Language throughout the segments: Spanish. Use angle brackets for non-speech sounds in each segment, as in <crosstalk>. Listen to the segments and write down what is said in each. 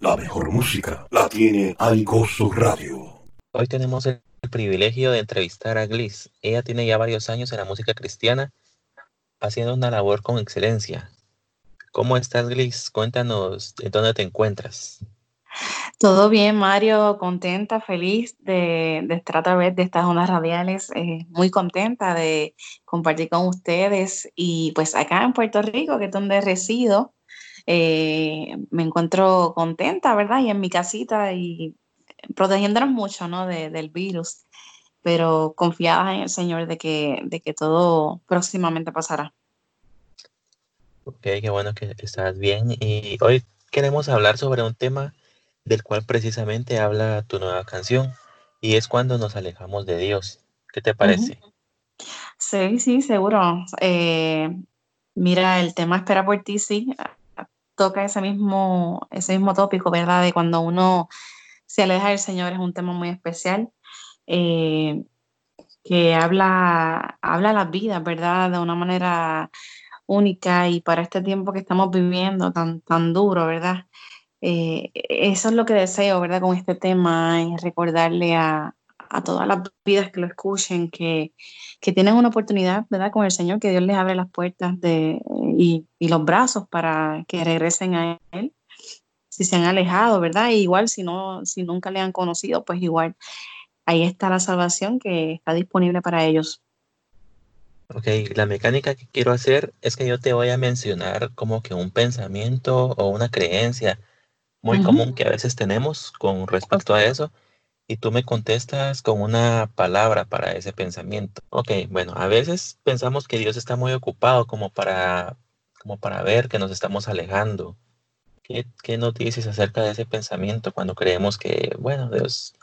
La mejor música la tiene Algoso Radio. Hoy tenemos el privilegio de entrevistar a Gliss. Ella tiene ya varios años en la música cristiana, haciendo una labor con excelencia. ¿Cómo estás, Gliss? Cuéntanos en dónde te encuentras. Todo bien, Mario, contenta, feliz de, estar a través de estas ondas radiales, eh, muy contenta de compartir con ustedes y pues acá en Puerto Rico, que es donde resido, eh, me encuentro contenta, ¿verdad? Y en mi casita y protegiéndonos mucho, ¿no? del virus, pero confiada en el Señor de que, de que todo próximamente pasará. Ok, qué bueno que estás bien. Y hoy queremos hablar sobre un tema del cual precisamente habla tu nueva canción, y es cuando nos alejamos de Dios. ¿Qué te parece? Sí, sí, seguro. Eh, mira, el tema Espera por ti, sí, toca ese mismo, ese mismo tópico, ¿verdad? De cuando uno se aleja del Señor, es un tema muy especial. Eh, que habla, habla las vidas, ¿verdad? De una manera única y para este tiempo que estamos viviendo tan, tan duro, ¿verdad? Eh, eso es lo que deseo, ¿verdad? Con este tema, es recordarle a, todas las vidas que lo escuchen que, tienen una oportunidad, ¿verdad? Con el Señor, que Dios les abre las puertas de, y, los brazos para que regresen a Él. Si se han alejado, ¿verdad? igual si no, si nunca le han conocido, pues igual ahí está la salvación que está disponible para ellos. Ok, la mecánica que quiero hacer es que yo te voy a mencionar como que un pensamiento o una creencia muy común que a veces tenemos con respecto a eso y tú me contestas con una palabra para ese pensamiento. Ok, bueno, a veces pensamos que Dios está muy ocupado como para, como para ver que nos estamos alejando. ¿Qué, ¿Qué nos dices acerca de ese pensamiento cuando creemos que, bueno, Dios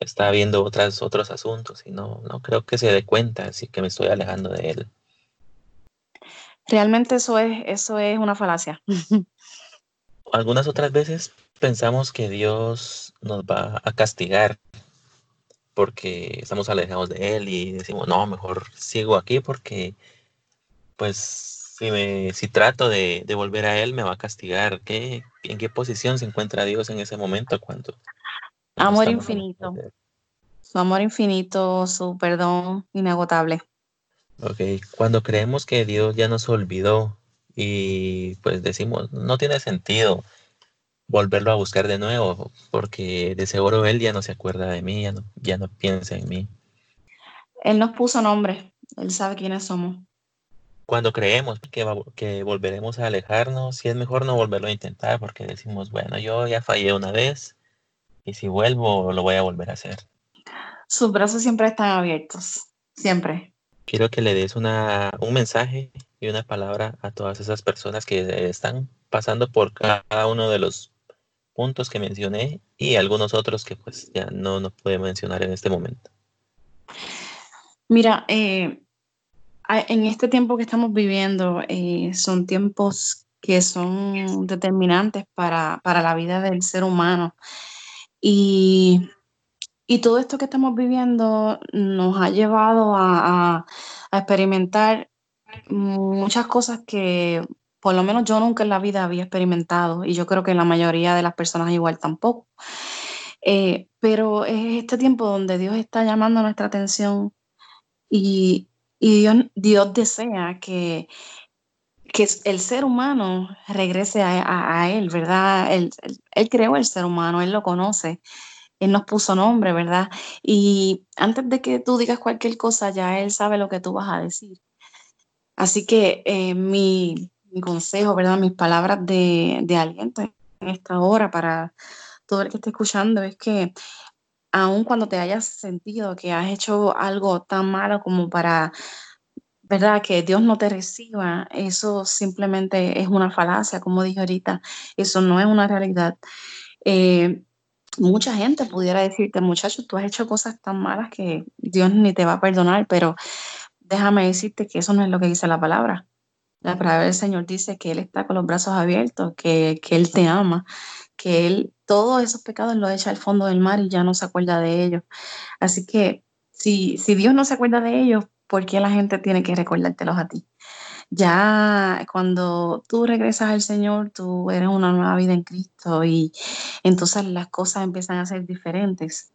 está viendo otras, otros asuntos y no, no creo que se dé cuenta así que me estoy alejando de Él? Realmente eso es, eso es una falacia. <laughs> Algunas otras veces pensamos que Dios nos va a castigar porque estamos alejados de Él y decimos, no, mejor sigo aquí porque, pues, si, me, si trato de, volver a Él, me va a castigar. ¿Qué, ¿En qué posición se encuentra Dios en ese momento? cuando Amor infinito. Su amor infinito, su perdón inagotable. Ok, cuando creemos que Dios ya nos olvidó y pues decimos, no tiene sentido, volverlo a buscar de nuevo, porque de seguro él ya no se acuerda de mí, ya no, ya no piensa en mí. Él nos puso nombre, él sabe quiénes somos. Cuando creemos que, que volveremos a alejarnos, sí es mejor no volverlo a intentar, porque decimos, bueno, yo ya fallé una vez, y si vuelvo, lo voy a volver a hacer. Sus brazos siempre están abiertos, siempre. Quiero que le des una, un mensaje y una palabra a todas esas personas que están pasando por cada uno de los puntos que mencioné y algunos otros que pues ya no nos puede mencionar en este momento. Mira, eh, en este tiempo que estamos viviendo eh, son tiempos que son determinantes para, la vida del ser humano. Y, todo esto que estamos viviendo nos ha llevado a experimentar muchas cosas que por lo menos yo nunca en la vida había experimentado y yo creo que la mayoría de las personas igual tampoco. Eh, pero es este tiempo donde Dios está llamando nuestra atención y, Dios, desea que, que el ser humano regrese a, Él, ¿verdad? Él, él, creó el ser humano, Él lo conoce, Él nos puso nombre, ¿verdad? Y antes de que tú digas cualquier cosa, ya Él sabe lo que tú vas a decir. Así que eh, mi, consejo, ¿verdad? Mis palabras de, de aliento en esta hora para todo el que esté escuchando es que aun cuando te hayas sentido que has hecho algo tan malo como para, ¿verdad? Que Dios no te reciba, eso simplemente es una falacia, como dije ahorita, eso no es una realidad. Eh, mucha gente pudiera decirte, muchachos, tú has hecho cosas tan malas que Dios ni te va a perdonar, pero déjame decirte que eso no es lo que dice la palabra. La palabra del Señor dice que Él está con los brazos abiertos, que, Él te ama, que Él todos esos pecados los echa al fondo del mar y ya no se acuerda de ellos. Así que si, si Dios no se acuerda de ellos, ¿por qué la gente tiene que recordártelos a ti? ya cuando tú regresas al Señor, tú eres una nueva vida en Cristo y entonces las cosas empiezan a ser diferentes.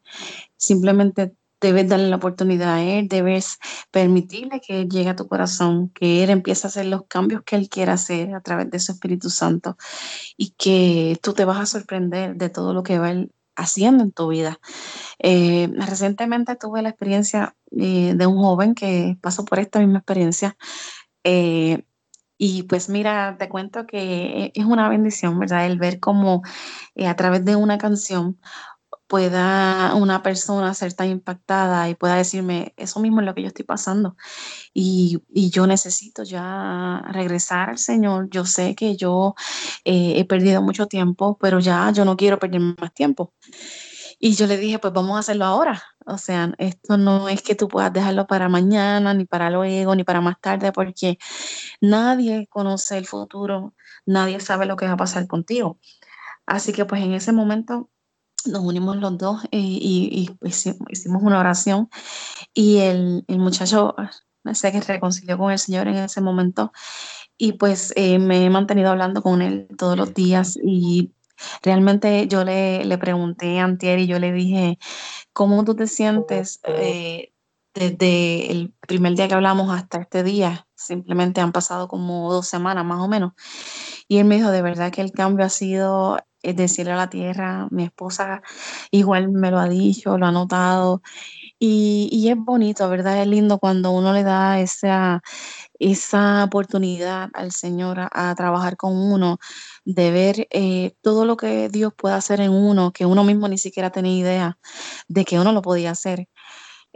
Simplemente debes darle la oportunidad a Él, debes permitirle que Él llegue a tu corazón, que Él empiece a hacer los cambios que Él quiera hacer a través de su Espíritu Santo y que tú te vas a sorprender de todo lo que va Él haciendo en tu vida. Eh, recientemente tuve la experiencia eh, de un joven que pasó por esta misma experiencia. Eh, y pues mira, te cuento que es una bendición, ¿verdad? El ver cómo a través de una canción pueda una persona ser tan impactada y pueda decirme, eso mismo es lo que yo estoy pasando. Y, yo necesito ya regresar al Señor. Yo sé que yo he perdido mucho tiempo, pero ya yo no quiero perder más tiempo. Y yo le dije, pues vamos a hacerlo ahora. O sea, esto no es que tú puedas dejarlo para mañana, ni para luego, ni para más tarde, porque nadie conoce el futuro, nadie sabe lo que va a pasar contigo. Así que pues en ese momento nos unimos los dos eh, y, hicimos una oración y el, muchacho sé que reconcilió con el Señor en ese momento y pues eh, me he mantenido hablando con él todos los días y Realmente yo le, le pregunté a Antier y yo le dije, ¿cómo tú te sientes eh, desde el primer día que hablamos hasta este día? Simplemente han pasado como dos semanas más o menos. Y él me dijo, de verdad que el cambio ha sido eh, de cielo a la tierra. Mi esposa igual me lo ha dicho, lo ha notado. Y, y, es bonito, ¿verdad? Es lindo cuando uno le da esa, esa oportunidad al Señor a, trabajar con uno, de ver eh, todo lo que Dios puede hacer en uno, que uno mismo ni siquiera tenía idea de que uno lo podía hacer.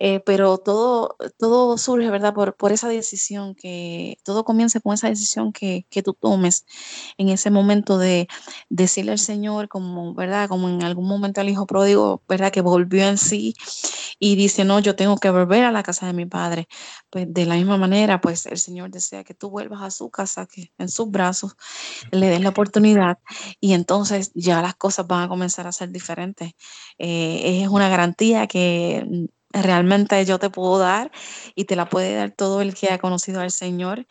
Eh, pero todo, todo surge, ¿verdad? Por, por, esa decisión, que todo comienza con esa decisión que, que, tú tomes en ese momento de decirle al Señor, como, ¿verdad? Como en algún momento el hijo pródigo, ¿verdad? Que volvió en sí y dice, no, yo tengo que volver a la casa de mi padre. Pues de la misma manera, pues el Señor desea que tú vuelvas a su casa, que en sus brazos le des la oportunidad y entonces ya las cosas van a comenzar a ser diferentes. Eh, es una garantía que realmente yo te puedo dar y te la puede dar todo el que ha conocido al Señor,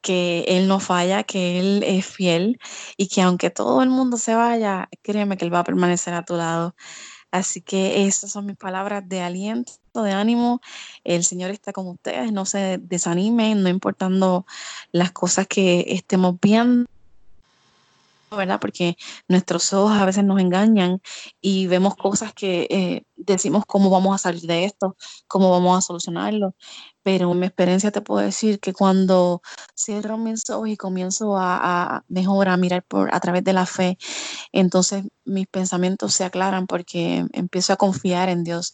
que Él no falla, que Él es fiel y que aunque todo el mundo se vaya, créeme que Él va a permanecer a tu lado. Así que esas son mis palabras de aliento, de ánimo. El Señor está con ustedes, no se desanimen, no importando las cosas que estemos viendo ¿verdad? Porque nuestros ojos a veces nos engañan y vemos cosas que eh, decimos cómo vamos a salir de esto, cómo vamos a solucionarlo. Pero en mi experiencia te puedo decir que cuando cierro mis ojos y comienzo a, a mejor a mirar por, a través de la fe, entonces mis pensamientos se aclaran porque empiezo a confiar en Dios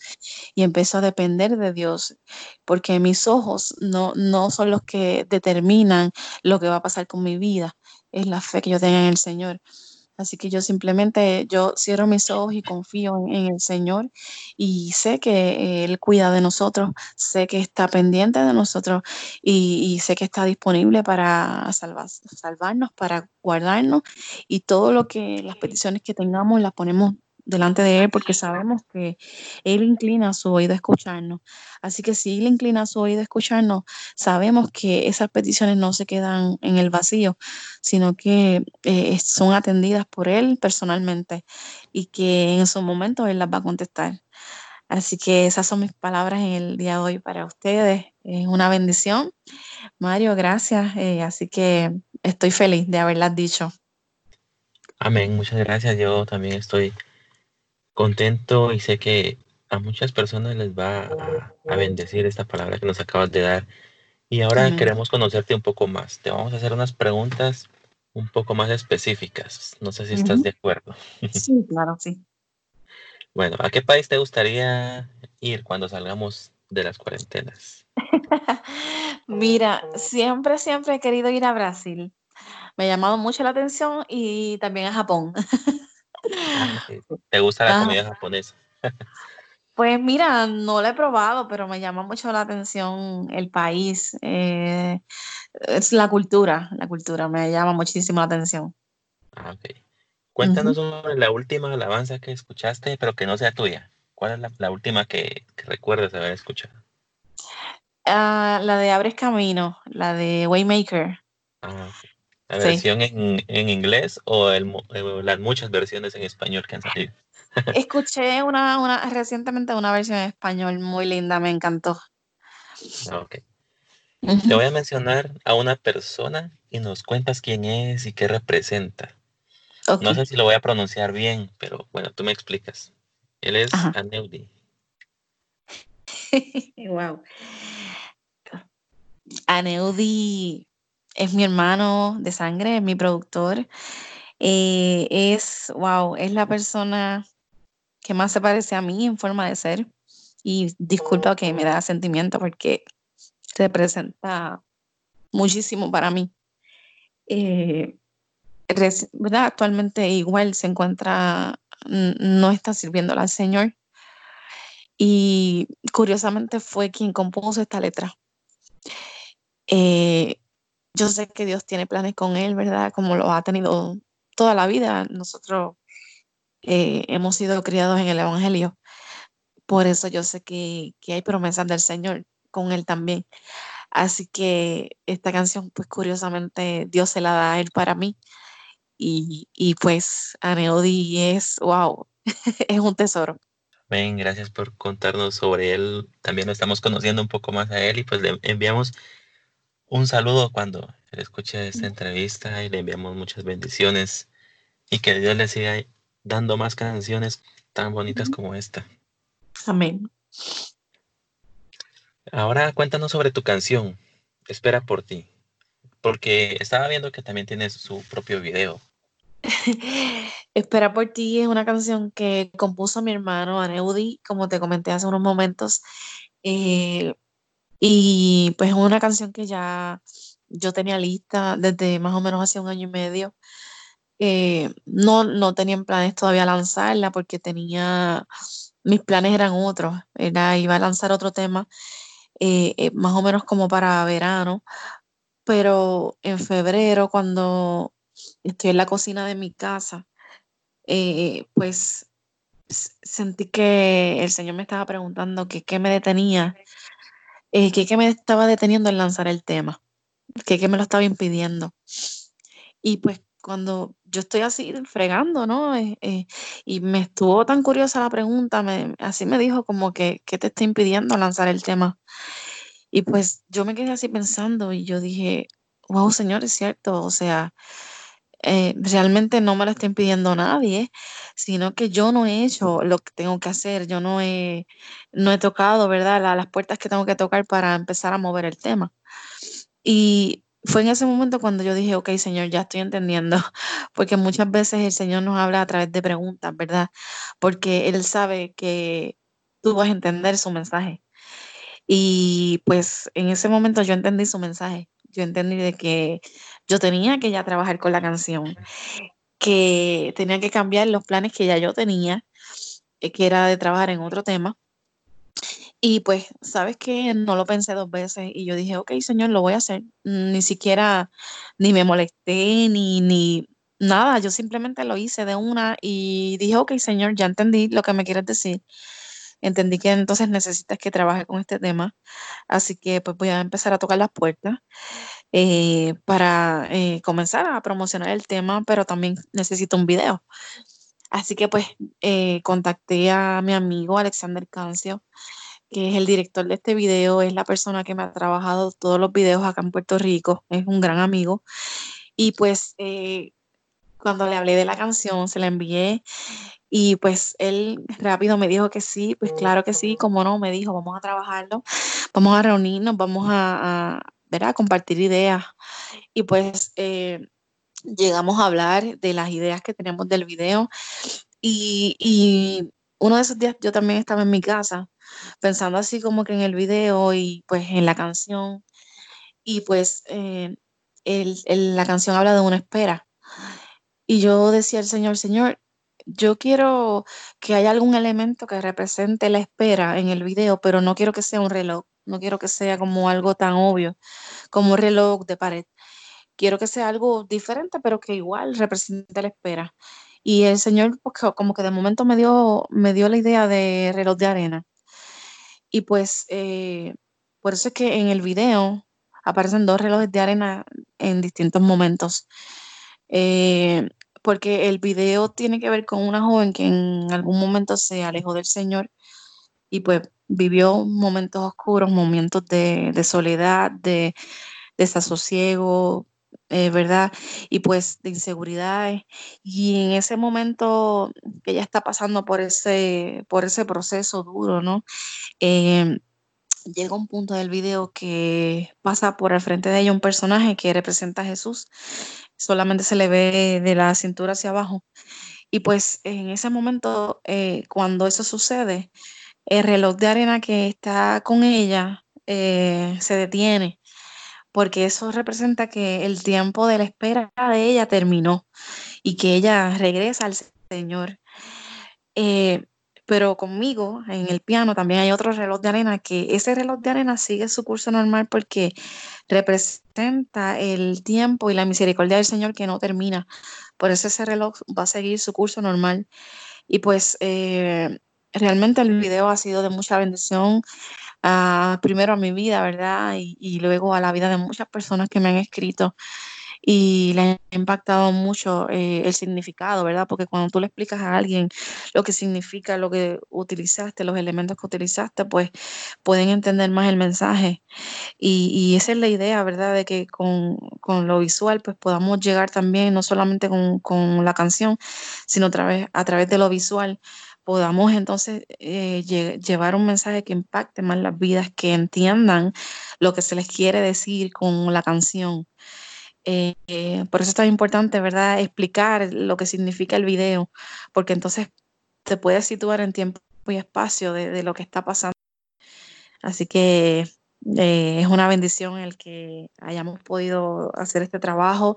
y empiezo a depender de Dios, porque mis ojos no, no son los que determinan lo que va a pasar con mi vida, es la fe que yo tenga en el Señor. Así que yo simplemente, yo cierro mis ojos y confío en, el Señor y sé que Él cuida de nosotros, sé que está pendiente de nosotros y, sé que está disponible para salvarnos, para guardarnos y todo lo que las peticiones que tengamos las ponemos delante de Él porque sabemos que Él inclina su oído a escucharnos. Así que si Él inclina su oído a escucharnos, sabemos que esas peticiones no se quedan en el vacío, sino que eh, son atendidas por Él personalmente y que en su momento Él las va a contestar. Así que esas son mis palabras en el día de hoy para ustedes. Es una bendición. Mario, gracias. Eh, así que estoy feliz de haberlas dicho. Amén, muchas gracias. Yo también estoy contento y sé que a muchas personas les va a, bendecir esta palabra que nos acabas de dar. Y ahora queremos conocerte un poco más. Te vamos a hacer unas preguntas un poco más específicas. No sé si estás de acuerdo. <laughs> Sí, claro, sí. Bueno, ¿a qué país te gustaría ir cuando salgamos de las cuarentenas? <laughs> Mira, siempre, siempre he querido ir a Brasil. Me ha llamado mucho la atención y también a Japón. <laughs> Ah, ¿Te gusta la comida japonesa? Pues mira, no la he probado, pero me llama mucho la atención el país. Eh, es la cultura, la cultura me llama muchísimo la atención. Ah. Cuéntanos sobre la última alabanza que escuchaste, pero que no sea tuya. ¿Cuál es la, última que, recuerdas haber escuchado? Ah, la de Abres Camino, la de Waymaker. Ah, ¿La versión en, en, inglés o el, las muchas versiones en español que han salido? <laughs> Escuché una, una, recientemente una versión en español muy linda, me encantó. Ah, ok. Te voy a mencionar a una persona y nos cuentas quién es y qué representa. No sé si lo voy a pronunciar bien, pero bueno, tú me explicas. Él es Aneudi. <laughs> wow. Aneudi es mi hermano de sangre, es mi productor. Eh, es, wow, es la persona que más se parece a mí en forma de ser. Y disculpa que me da sentimiento porque representa muchísimo para mí. Eh, Actualmente igual se encuentra, no está sirviendo al Señor. Y curiosamente fue quien compuso esta letra. Eh, yo sé que Dios tiene planes con él, ¿verdad? Como lo ha tenido toda la vida. Nosotros eh, hemos sido criados en el Evangelio. Por eso yo sé que, que hay promesas del Señor con él también. Así que esta canción, pues curiosamente, Dios se la da a él para mí. Y, y pues Aneodi es, wow, <laughs> es un tesoro. Amén, gracias por contarnos sobre él. También lo estamos conociendo un poco más a él y pues le enviamos un saludo cuando escuche esta entrevista y le enviamos muchas bendiciones y que Dios le siga dando más canciones tan bonitas como esta. Amén. Ahora cuéntanos sobre tu canción, Espera por ti, porque estaba viendo que también tienes su propio video. <laughs> Espera por ti es una canción que compuso mi hermano Aneudi, como te comenté hace unos momentos. Eh, y pues es una canción que ya yo tenía lista desde más o menos hace un año y medio. Eh, no, no tenía planes todavía lanzarla porque tenía, mis planes eran otros, era, iba a lanzar otro tema eh, eh, más o menos como para verano, pero en febrero cuando estoy en la cocina de mi casa, pues sentí que el Señor me estaba preguntando que qué me detenía, que qué me estaba deteniendo en lanzar el tema, que qué me lo estaba impidiendo. Y pues cuando yo estoy así fregando, ¿no? y me estuvo tan curiosa la pregunta, así me dijo como que, ¿qué te está impidiendo lanzar el tema? Y pues yo me quedé así pensando y yo dije, wow, Señor, es cierto, o sea, eh, realmente no me lo está impidiendo nadie, sino que yo no he hecho lo que tengo que hacer, yo no he, no he tocado, ¿verdad?, las puertas que tengo que tocar para empezar a mover el tema. Y fue en ese momento cuando yo dije, ok, Señor, ya estoy entendiendo, <laughs> porque muchas veces el Señor nos habla a través de preguntas, ¿verdad? Porque Él sabe que tú vas a entender su mensaje. Y pues en ese momento yo entendí su mensaje. Yo entendí de que yo tenía que ya trabajar con la canción, que tenía que cambiar los planes que ya yo tenía, eh, que era de trabajar en otro tema. Y pues, ¿sabes qué? No lo pensé dos veces y yo dije, ok, señor, lo voy a hacer. Ni siquiera, ni me molesté, ni, ni nada. Yo simplemente lo hice de una y dije, ok, señor, ya entendí lo que me quieres decir entendí que entonces necesitas que trabaje con este tema, así que pues voy a empezar a tocar las puertas eh, para eh, comenzar a promocionar el tema, pero también necesito un video. Así que pues eh, contacté a mi amigo Alexander Cancio, que es el director de este video, es la persona que me ha trabajado todos los videos acá en Puerto Rico, es un gran amigo. Y pues cuando le hablé de la canción, se la envié y pues él rápido me dijo que sí, pues claro que sí, como no, me dijo, vamos a trabajarlo, vamos a reunirnos, vamos a, a, compartir ideas. Y pues eh, llegamos a hablar de las ideas que tenemos del video. Y, y, uno de esos días yo también estaba en mi casa pensando así como que en el video y pues en la canción. Y pues eh, la canción habla de una espera. Y yo decía al Señor, Señor, yo quiero que haya algún elemento que represente la espera en el video, pero no quiero que sea un reloj, no quiero que sea como algo tan obvio, como un reloj de pared. Quiero que sea algo diferente, pero que igual represente la espera. Y el Señor pues, como que de momento me dio, me dio la idea de reloj de arena. Y pues eh, por eso es que en el video aparecen dos relojes de arena en distintos momentos. Eh, porque el video tiene que ver con una joven que en algún momento se alejó del Señor y pues vivió momentos oscuros, momentos de, soledad, de desasosiego, eh, ¿verdad? Y pues de inseguridades. Y en ese momento que ella está pasando por ese, por ese proceso duro, ¿no? Em, llega un punto del video que pasa por el frente de ella un personaje que representa a Jesús. Solamente se le ve de la cintura hacia abajo. Y pues en ese momento, eh, cuando eso sucede, el reloj de arena que está con ella eh, se detiene porque eso representa que el tiempo de la espera de ella terminó y que ella regresa al Señor. Eh, pero conmigo en el piano también hay otro reloj de arena que ese reloj de arena sigue su curso normal porque representa el tiempo y la misericordia del Señor que no termina. Por eso ese reloj va a seguir su curso normal. Y pues eh, realmente el video ha sido de mucha bendición primero a mi vida, ¿verdad? Y, luego a la vida de muchas personas que me han escrito y le ha impactado mucho eh, el significado, ¿verdad? Porque cuando tú le explicas a alguien lo que significa, lo que utilizaste, los elementos que utilizaste, pues pueden entender más el mensaje. Y, esa es la idea, ¿verdad? De que con, lo visual, pues podamos llegar también, no solamente con, con la canción, sino a través, a través de lo visual podamos entonces eh, llevar un mensaje que impacte más las vidas, que entiendan lo que se les quiere decir con la canción. Eh, eh, por eso es tan importante, ¿verdad? Explicar lo que significa el video, porque entonces te puedes situar en tiempo y espacio de, lo que está pasando. Así que es una bendición el que hayamos podido hacer este trabajo.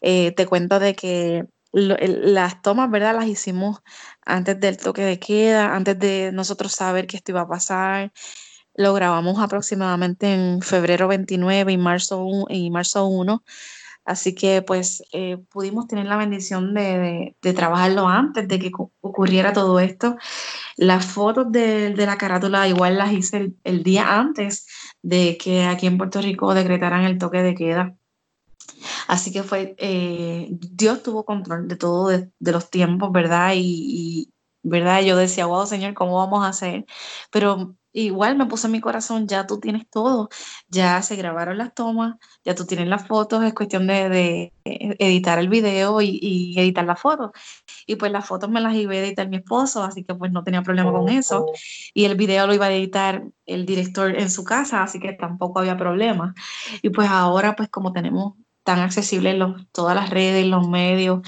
te cuento de que las tomas, ¿verdad? Las hicimos antes del toque de queda, antes de nosotros saber que esto iba a pasar. Lo grabamos aproximadamente en febrero 29 y marzo, y marzo 1. Así que pues eh, pudimos tener la bendición de, trabajarlo antes de que ocurriera todo esto. Las fotos de, la carátula igual las hice el, día antes de que aquí en Puerto Rico decretaran el toque de queda. Así que fue, eh, Dios tuvo control de todo, de, los tiempos, ¿verdad? Y, ¿verdad? Yo decía, wow, Señor, ¿cómo vamos a hacer? Pero igual me puse en mi corazón, ya tú tienes todo, ya se grabaron las tomas, ya tú tienes las fotos, es cuestión de, editar el video y, editar las fotos. Y pues las fotos me las iba a editar mi esposo, así que pues no tenía problema con eso. Y el video lo iba a editar el director en su casa, así que tampoco había problema. Y pues ahora pues como tenemos tan accesibles los, todas las redes, los medios,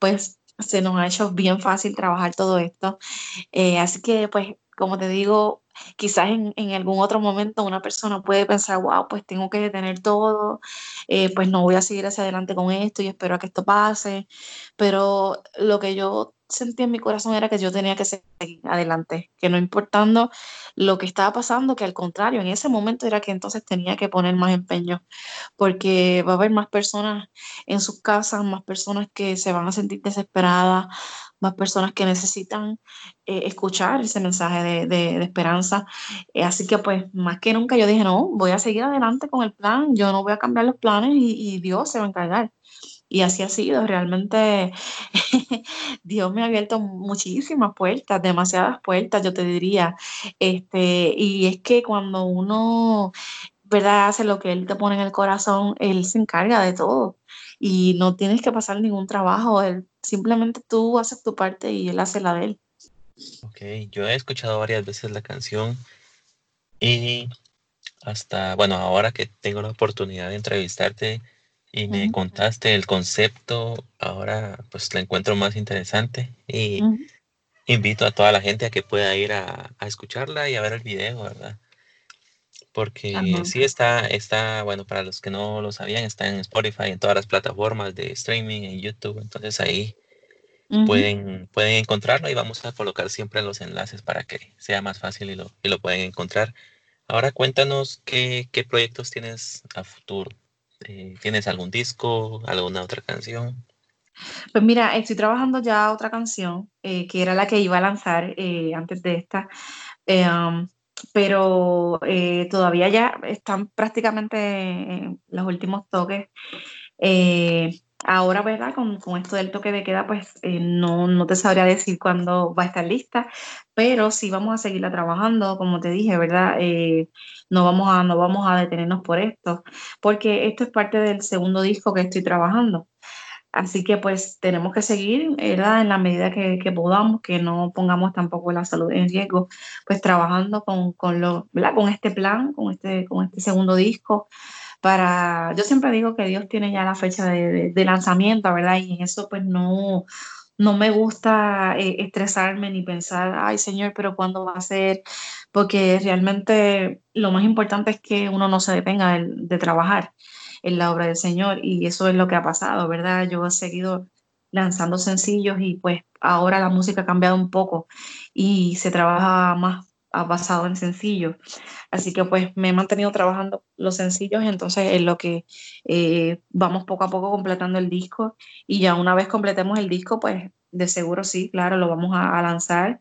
pues se nos ha hecho bien fácil trabajar todo esto. Eh, así que, pues, como te digo, quizás en, algún otro momento una persona puede pensar, wow, pues tengo que detener todo, eh, pues no voy a seguir hacia adelante con esto y espero a que esto pase. Pero lo que yo sentí en mi corazón era que yo tenía que seguir adelante, que no importando lo que estaba pasando, que al contrario, en ese momento era que entonces tenía que poner más empeño, porque va a haber más personas en sus casas, más personas que se van a sentir desesperadas, más personas que necesitan eh, escuchar ese mensaje de, esperanza. Eh, así que pues más que nunca yo dije, no, voy a seguir adelante con el plan, yo no voy a cambiar los planes y Dios se va a encargar. Y así ha sido, realmente <laughs> Dios me ha abierto muchísimas puertas, demasiadas puertas, yo te diría. Este, y es que cuando uno, ¿verdad?, hace lo que Él te pone en el corazón, Él se encarga de todo. Y no tienes que pasar ningún trabajo, él, simplemente tú haces tu parte y Él hace la de Él. Ok, yo he escuchado varias veces la canción y hasta, bueno, ahora que tengo la oportunidad de entrevistarte, y me contaste el concepto, ahora pues la encuentro más interesante y invito a toda la gente a que pueda ir a, escucharla y a ver el video, ¿verdad? Porque sí está, está, bueno, para los que no lo sabían, está en Spotify, en todas las plataformas de streaming, en YouTube, entonces ahí pueden, pueden encontrarlo y vamos a colocar siempre los enlaces para que sea más fácil y lo, y lo pueden encontrar. Ahora cuéntanos qué, qué proyectos tienes a futuro. Eh, ¿Tienes algún disco, alguna otra canción? Pues mira, estoy trabajando ya otra canción, eh, que era la que iba a lanzar eh, antes de esta. Um, pero eh, todavía ya están prácticamente los últimos toques. Eh, ahora, ¿verdad? Con, esto del toque de queda, pues eh, no, no, te sabría decir cuándo va a estar lista, pero sí vamos a seguirla trabajando, como te dije, ¿verdad? no, vamos a, no vamos a detenernos por esto, porque esto es parte del segundo disco que estoy trabajando. Así que pues tenemos que seguir, ¿verdad? En la medida que, podamos, que no pongamos tampoco la salud en riesgo, pues trabajando con, con, lo, con este plan, con este, con este segundo disco. Para, yo siempre digo que Dios tiene ya la fecha de, lanzamiento, ¿verdad? Y en eso pues no, no me gusta eh, estresarme ni pensar, ay Señor, pero ¿cuándo va a ser? Porque realmente lo más importante es que uno no se detenga de trabajar en la obra del Señor y eso es lo que ha pasado, ¿verdad? Yo he seguido lanzando sencillos y pues ahora la música ha cambiado un poco y se trabaja más basado en sencillos. Así que pues me he mantenido trabajando los sencillos, entonces es lo que eh, vamos poco a poco completando el disco y ya una vez completemos el disco, pues de seguro sí, claro, lo vamos a, lanzar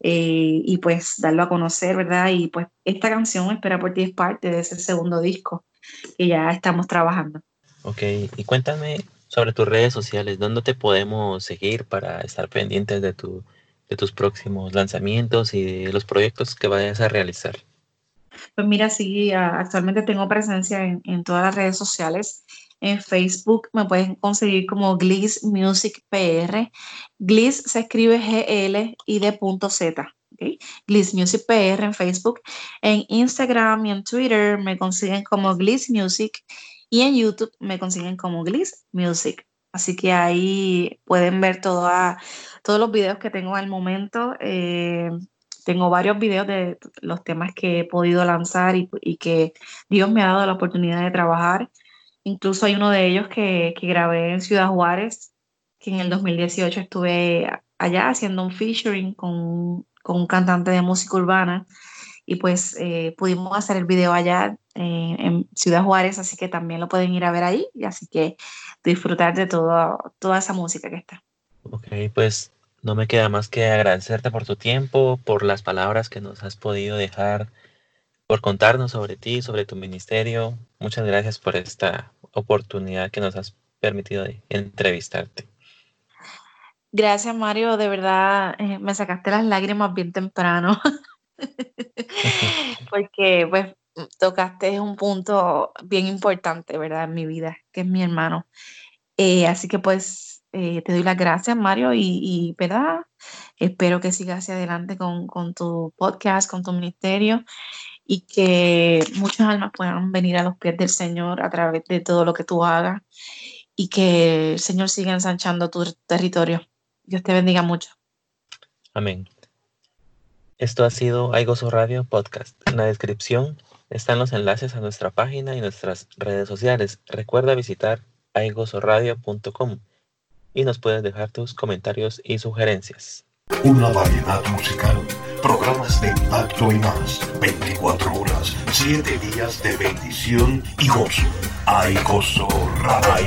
eh, y pues darlo a conocer, ¿verdad? Y pues esta canción, Espera por ti, es parte de ese segundo disco que ya estamos trabajando. Ok, y cuéntame sobre tus redes sociales, ¿dónde te podemos seguir para estar pendientes de, tu, de tus próximos lanzamientos y de los proyectos que vayas a realizar? Pues mira, sí, actualmente tengo presencia en, todas las redes sociales. En Facebook me pueden conseguir como Gliss Music PR. Gliss se escribe G-L y de punto Z. Gliss Music PR en Facebook. En Instagram y en Twitter me consiguen como Gliss Music y en YouTube me consiguen como Gliss Music. Así que ahí pueden ver todos los videos que tengo al momento. Eh, tengo varios videos de los temas que he podido lanzar y, que Dios me ha dado la oportunidad de trabajar. Incluso hay uno de ellos que, que grabé en Ciudad Juárez, que en el 2018 estuve allá haciendo un featuring con con un cantante de música urbana y pues eh, pudimos hacer el video allá eh, en Ciudad Juárez, así que también lo pueden ir a ver ahí, y así que disfrutar de todo, toda esa música que está. Ok, pues no me queda más que agradecerte por tu tiempo, por las palabras que nos has podido dejar, por contarnos sobre ti, sobre tu ministerio. Muchas gracias por esta oportunidad que nos has permitido de entrevistarte. Gracias, Mario. De verdad, eh, me sacaste las lágrimas bien temprano. <laughs> <laughs> <laughs> Porque, pues, tocaste un punto bien importante, ¿verdad? En mi vida, que es mi hermano. Eh, así que, pues, eh, te doy las gracias, Mario, y, ¿verdad? Espero que sigas hacia adelante con, con tu podcast, con tu ministerio y que muchas almas puedan venir a los pies del Señor a través de todo lo que tú hagas y que el Señor siga ensanchando tu territorio. Dios te bendiga mucho. Amén. Esto ha sido Aigoso Radio Podcast. En la descripción están los enlaces a nuestra página y nuestras redes sociales. Recuerda visitar aigosoradio.com y nos puedes dejar tus comentarios y sugerencias. Una variedad musical, programas de impacto y más, 24 horas, 7 días de bendición y gozo. Aigoso Radio.